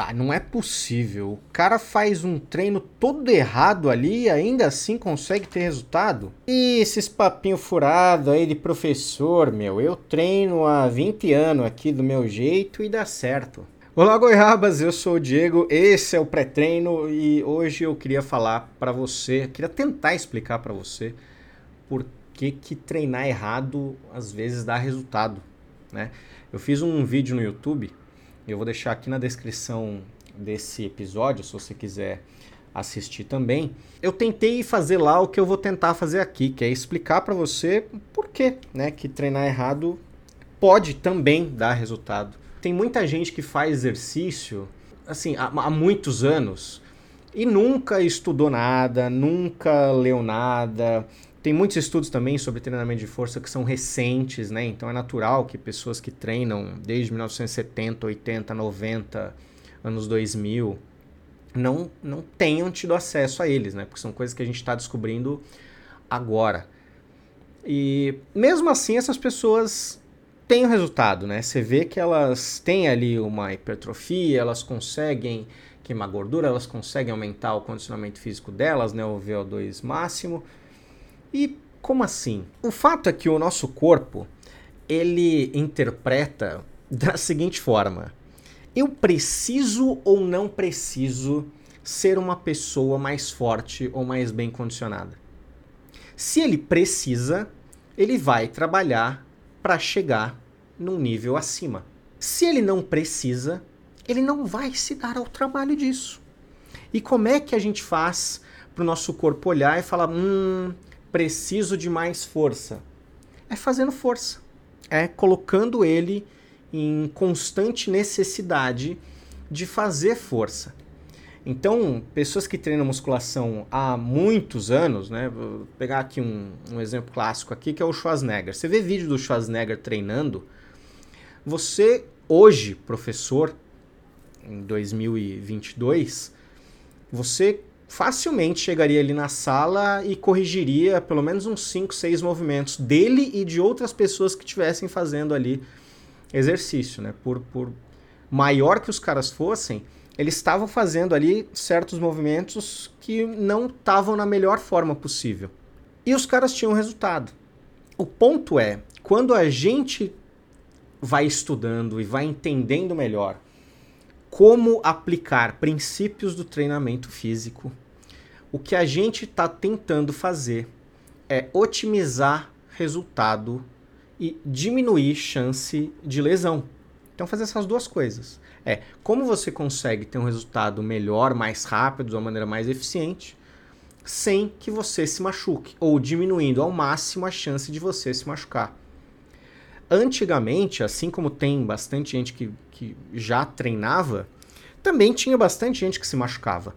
Tá, não é possível. O cara faz um treino todo errado ali e ainda assim consegue ter resultado? E esses papinho furado aí de professor, meu, eu treino há 20 anos aqui do meu jeito e dá certo. Olá, goiabas, eu sou o Diego, esse é o pré-treino e hoje eu queria falar para você, queria tentar explicar para você por que, que treinar errado às vezes dá resultado, né? Eu fiz um vídeo no YouTube eu vou deixar aqui na descrição desse episódio, se você quiser assistir também. Eu tentei fazer lá o que eu vou tentar fazer aqui, que é explicar para você por que, né, que treinar errado pode também dar resultado. Tem muita gente que faz exercício assim há, há muitos anos e nunca estudou nada, nunca leu nada, tem muitos estudos também sobre treinamento de força que são recentes, né? Então é natural que pessoas que treinam desde 1970, 80, 90, anos 2000, não, não tenham tido acesso a eles, né? Porque são coisas que a gente está descobrindo agora. E mesmo assim, essas pessoas têm o resultado, né? Você vê que elas têm ali uma hipertrofia, elas conseguem queimar gordura, elas conseguem aumentar o condicionamento físico delas, né? O VO2 máximo e como assim? O fato é que o nosso corpo ele interpreta da seguinte forma: eu preciso ou não preciso ser uma pessoa mais forte ou mais bem condicionada? Se ele precisa, ele vai trabalhar para chegar num nível acima. Se ele não precisa, ele não vai se dar ao trabalho disso. E como é que a gente faz para o nosso corpo olhar e falar: hum, preciso de mais força? É fazendo força. É colocando ele em constante necessidade de fazer força. Então, pessoas que treinam musculação há muitos anos, né? Vou pegar aqui um, um exemplo clássico aqui, que é o Schwarzenegger. Você vê vídeo do Schwarzenegger treinando, você hoje, professor, em 2022, você facilmente chegaria ali na sala e corrigiria pelo menos uns 5, 6 movimentos dele e de outras pessoas que estivessem fazendo ali exercício, né? Por, por maior que os caras fossem, eles estavam fazendo ali certos movimentos que não estavam na melhor forma possível. E os caras tinham resultado. O ponto é, quando a gente vai estudando e vai entendendo melhor como aplicar princípios do treinamento físico, o que a gente está tentando fazer é otimizar resultado e diminuir chance de lesão. Então, fazer essas duas coisas. É como você consegue ter um resultado melhor, mais rápido, de uma maneira mais eficiente, sem que você se machuque, ou diminuindo ao máximo a chance de você se machucar. Antigamente, assim como tem bastante gente que, que já treinava, também tinha bastante gente que se machucava.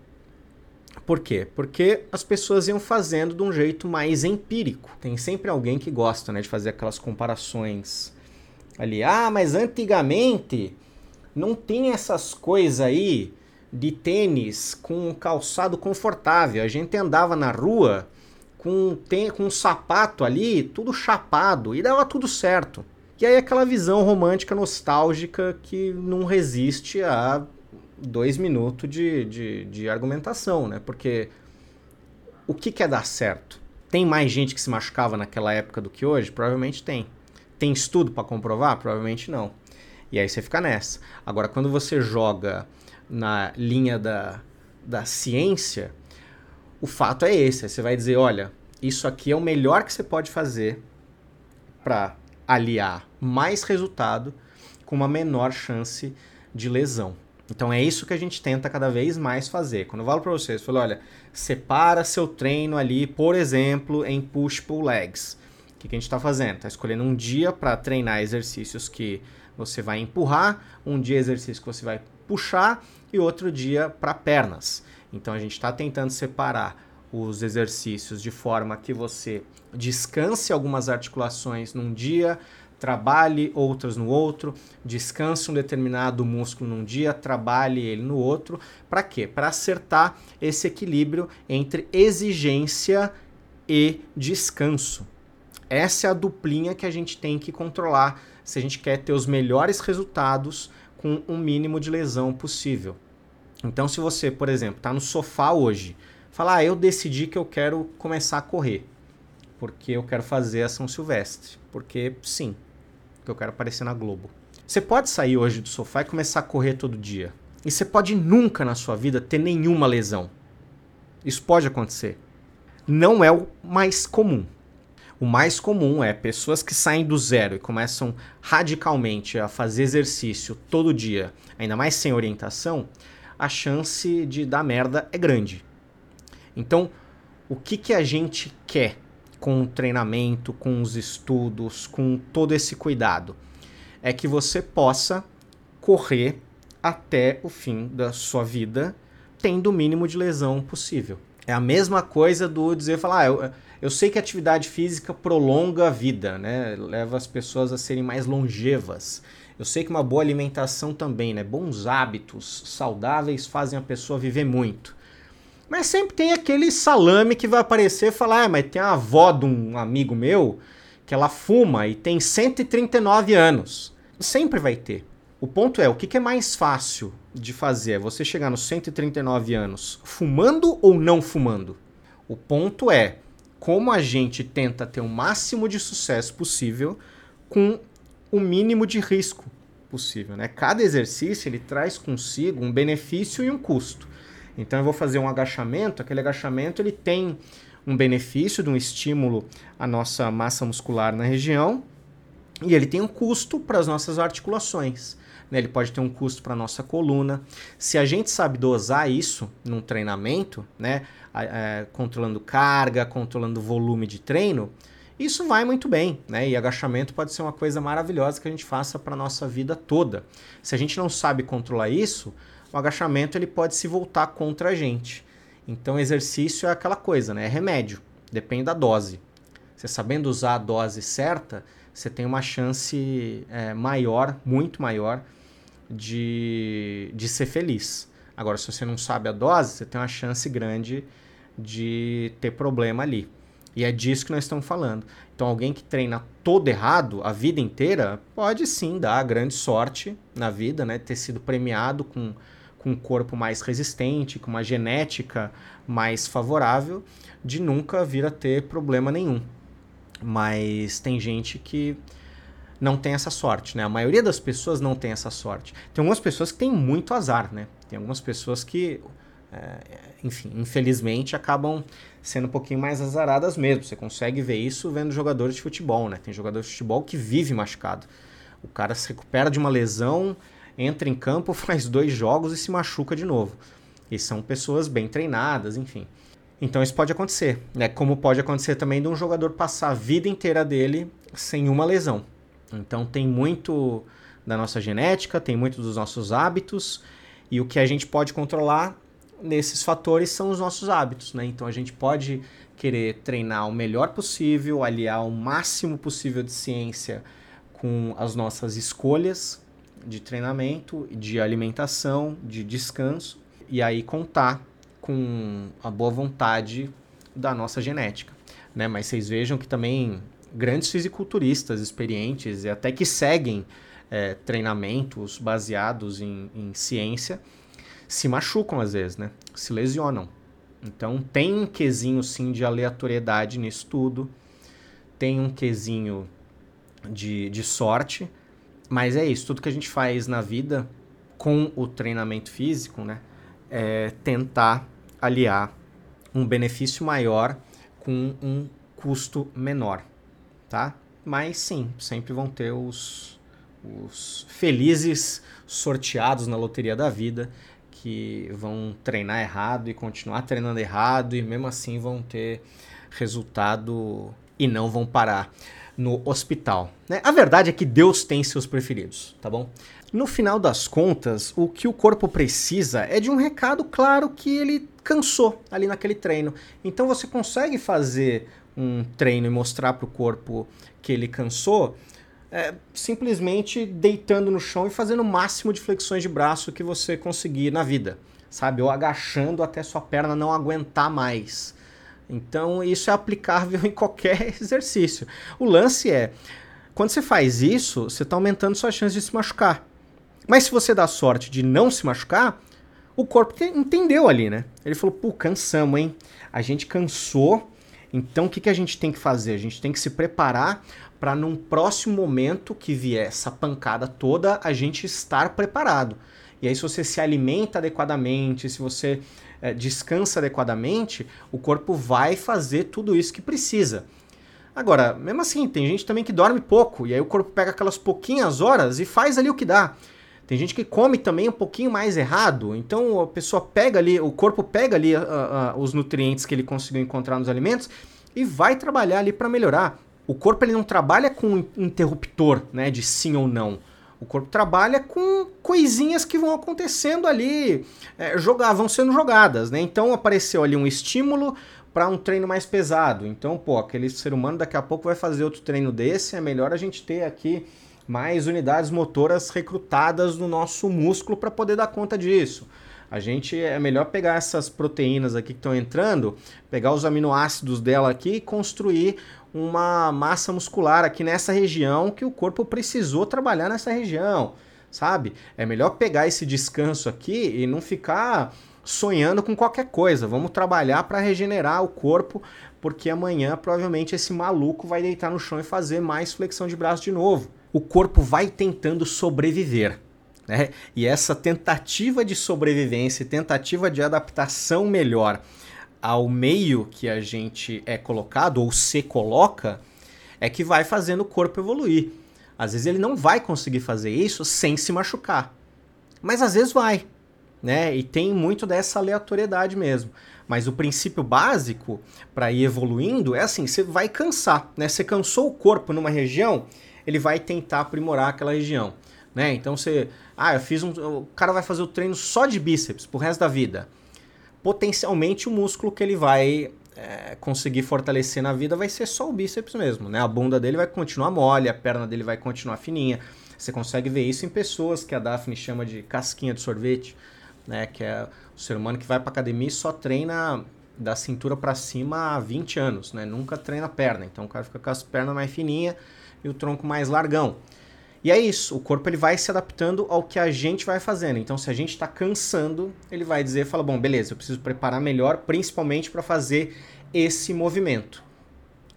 Por quê? Porque as pessoas iam fazendo de um jeito mais empírico. Tem sempre alguém que gosta né, de fazer aquelas comparações ali. Ah, mas antigamente não tinha essas coisas aí de tênis com calçado confortável. A gente andava na rua com, com um sapato ali, tudo chapado, e dava tudo certo. E aí aquela visão romântica, nostálgica que não resiste a dois minutos de, de, de argumentação, né? Porque o que quer dar certo? Tem mais gente que se machucava naquela época do que hoje? Provavelmente tem. Tem estudo para comprovar? Provavelmente não. E aí você fica nessa. Agora, quando você joga na linha da, da ciência, o fato é esse. Você vai dizer, olha, isso aqui é o melhor que você pode fazer para aliar mais resultado com uma menor chance de lesão. Então é isso que a gente tenta cada vez mais fazer. Quando eu falo para vocês, eu falo, olha, separa seu treino ali, por exemplo, em push-pull legs. O que, que a gente está fazendo? Está escolhendo um dia para treinar exercícios que você vai empurrar, um dia exercício que você vai puxar e outro dia para pernas. Então a gente está tentando separar os exercícios de forma que você descanse algumas articulações num dia, trabalhe outras no outro, descanse um determinado músculo num dia, trabalhe ele no outro. Para quê? Para acertar esse equilíbrio entre exigência e descanso. Essa é a duplinha que a gente tem que controlar se a gente quer ter os melhores resultados com o um mínimo de lesão possível. Então, se você, por exemplo, está no sofá hoje, falar, ah, eu decidi que eu quero começar a correr, porque eu quero fazer a São Silvestre, porque sim, porque eu quero aparecer na Globo. Você pode sair hoje do sofá e começar a correr todo dia. E você pode nunca na sua vida ter nenhuma lesão. Isso pode acontecer. Não é o mais comum. O mais comum é pessoas que saem do zero e começam radicalmente a fazer exercício todo dia, ainda mais sem orientação, a chance de dar merda é grande. Então, o que, que a gente quer com o treinamento, com os estudos, com todo esse cuidado? É que você possa correr até o fim da sua vida, tendo o mínimo de lesão possível. É a mesma coisa do dizer, falar, ah, eu, eu sei que atividade física prolonga a vida, né? Leva as pessoas a serem mais longevas. Eu sei que uma boa alimentação também, né? Bons hábitos saudáveis fazem a pessoa viver muito. Mas sempre tem aquele salame que vai aparecer e falar, ah, mas tem a avó de um amigo meu que ela fuma e tem 139 anos. Sempre vai ter. O ponto é, o que, é mais fácil de fazer? É você chegar nos 139 anos fumando ou não fumando? O ponto é como a gente tenta ter o máximo de sucesso possível com o mínimo de risco possível. Né? Cada exercício ele traz consigo um benefício e um custo. Então eu vou fazer um agachamento, aquele agachamento ele tem um benefício de um estímulo à nossa massa muscular na região e ele tem um custo para as nossas articulações né? ele pode ter um custo para a nossa coluna. Se a gente sabe dosar isso num treinamento, né? É, controlando carga, controlando volume de treino, isso vai muito bem, né? E agachamento pode ser uma coisa maravilhosa que a gente faça para nossa vida toda. Se a gente não sabe controlar isso, o agachamento ele pode se voltar contra a gente. Então, exercício é aquela coisa, né? É remédio, depende da dose. Você sabendo usar a dose certa, você tem uma chance é, maior, muito maior, de, de ser feliz. Agora, se você não sabe a dose, você tem uma chance grande de ter problema ali. E é disso que nós estamos falando. Então, alguém que treina todo errado a vida inteira pode sim dar grande sorte na vida, né? Ter sido premiado com, com um corpo mais resistente, com uma genética mais favorável, de nunca vir a ter problema nenhum. Mas tem gente que não tem essa sorte, né? A maioria das pessoas não tem essa sorte. Tem algumas pessoas que têm muito azar, né? Tem algumas pessoas que, é, enfim, infelizmente acabam sendo um pouquinho mais azaradas mesmo. Você consegue ver isso vendo jogadores de futebol, né? Tem jogador de futebol que vive machucado. O cara se recupera de uma lesão, entra em campo, faz dois jogos e se machuca de novo. E são pessoas bem treinadas, enfim. Então isso pode acontecer, né? Como pode acontecer também de um jogador passar a vida inteira dele sem uma lesão. Então tem muito da nossa genética, tem muito dos nossos hábitos e o que a gente pode controlar nesses fatores são os nossos hábitos, né? Então a gente pode querer treinar o melhor possível, aliar o máximo possível de ciência com as nossas escolhas de treinamento, de alimentação, de descanso e aí contar com a boa vontade da nossa genética, né? Mas vocês vejam que também grandes fisiculturistas experientes e até que seguem é, treinamentos baseados em, em, ciência se machucam às vezes, né? Se lesionam. Então tem um quesinho sim de aleatoriedade nisso tudo, tem um quesinho de, de sorte, mas é isso, tudo que a gente faz na vida com o treinamento físico, né? É tentar aliar um benefício maior com um custo menor tá? Mas sim, sempre vão ter os, os felizes sorteados na loteria da vida que vão treinar errado e continuar treinando errado e mesmo assim vão ter resultado e não vão parar no hospital. Né? A verdade é que Deus tem seus preferidos, tá bom? No final das contas, o que o corpo precisa é de um recado claro que ele cansou ali naquele treino. Então você consegue fazer um treino e mostrar para o corpo que ele cansou, é, simplesmente deitando no chão e fazendo o máximo de flexões de braço que você conseguir na vida, sabe? Ou agachando até sua perna não aguentar mais. Então, isso é aplicável em qualquer exercício. O lance é, quando você faz isso, você está aumentando sua chance de se machucar. Mas se você dá sorte de não se machucar, o corpo entendeu ali, né? Ele falou, pô, cansamos, hein? A gente cansou, então o que, que a gente tem que fazer? A gente tem que se preparar para num próximo momento que vier essa pancada toda, a gente estar preparado. E aí, se você se alimenta adequadamente, se você é, descansa adequadamente, o corpo vai fazer tudo isso que precisa. Agora, mesmo assim, tem gente também que dorme pouco, e aí o corpo pega aquelas pouquinhas horas e faz ali o que dá. Tem gente que come também um pouquinho mais errado, então a pessoa pega ali, o corpo pega ali uh, uh, os nutrientes que ele conseguiu encontrar nos alimentos e vai trabalhar ali para melhorar. O corpo ele não trabalha com um interruptor, né, de sim ou não. O corpo trabalha com coisinhas que vão acontecendo ali, é, jogar, vão sendo jogadas, né? Então apareceu ali um estímulo para um treino mais pesado. Então, pô, aquele ser humano daqui a pouco vai fazer outro treino desse, é melhor a gente ter aqui mais unidades motoras recrutadas no nosso músculo para poder dar conta disso. A gente é melhor pegar essas proteínas aqui que estão entrando, pegar os aminoácidos dela aqui e construir uma massa muscular aqui nessa região que o corpo precisou trabalhar nessa região, sabe? É melhor pegar esse descanso aqui e não ficar sonhando com qualquer coisa. Vamos trabalhar para regenerar o corpo, porque amanhã provavelmente esse maluco vai deitar no chão e fazer mais flexão de braço de novo. O corpo vai tentando sobreviver. Né? E essa tentativa de sobrevivência, tentativa de adaptação melhor ao meio que a gente é colocado ou se coloca, é que vai fazendo o corpo evoluir. Às vezes ele não vai conseguir fazer isso sem se machucar. Mas às vezes vai, né? E tem muito dessa aleatoriedade mesmo. Mas o princípio básico para ir evoluindo é assim, você vai cansar, né? Você cansou o corpo numa região, ele vai tentar aprimorar aquela região, né? Então você, ah, eu fiz um, o cara vai fazer o treino só de bíceps pro resto da vida potencialmente o músculo que ele vai é, conseguir fortalecer na vida vai ser só o bíceps mesmo, né? A bunda dele vai continuar mole, a perna dele vai continuar fininha. Você consegue ver isso em pessoas que a Daphne chama de casquinha de sorvete, né? Que é o ser humano que vai para academia e só treina da cintura para cima há 20 anos, né? Nunca treina perna. Então o cara fica com as pernas mais fininhas e o tronco mais largão. E é isso, o corpo ele vai se adaptando ao que a gente vai fazendo. Então, se a gente está cansando, ele vai dizer, fala, bom, beleza, eu preciso preparar melhor, principalmente para fazer esse movimento.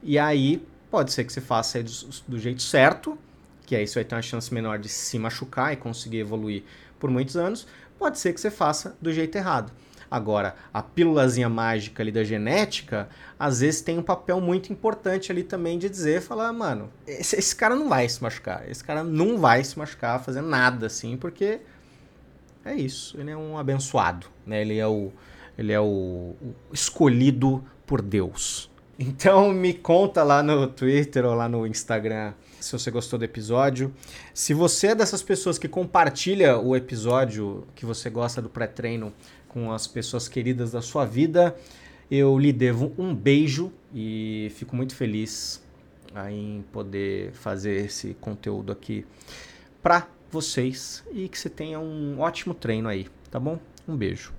E aí, pode ser que você faça do, do jeito certo, que aí você vai ter uma chance menor de se machucar e conseguir evoluir por muitos anos. Pode ser que você faça do jeito errado. Agora, a pílulazinha mágica ali da genética, às vezes tem um papel muito importante ali também de dizer, falar, mano, esse, esse cara não vai se machucar, esse cara não vai se machucar fazendo nada assim, porque é isso, ele é um abençoado, né? Ele é o, ele é o, o escolhido por Deus. Então me conta lá no Twitter ou lá no Instagram se você gostou do episódio. Se você é dessas pessoas que compartilha o episódio que você gosta do pré-treino com as pessoas queridas da sua vida. Eu lhe devo um beijo e fico muito feliz em poder fazer esse conteúdo aqui para vocês e que você tenha um ótimo treino aí, tá bom? Um beijo.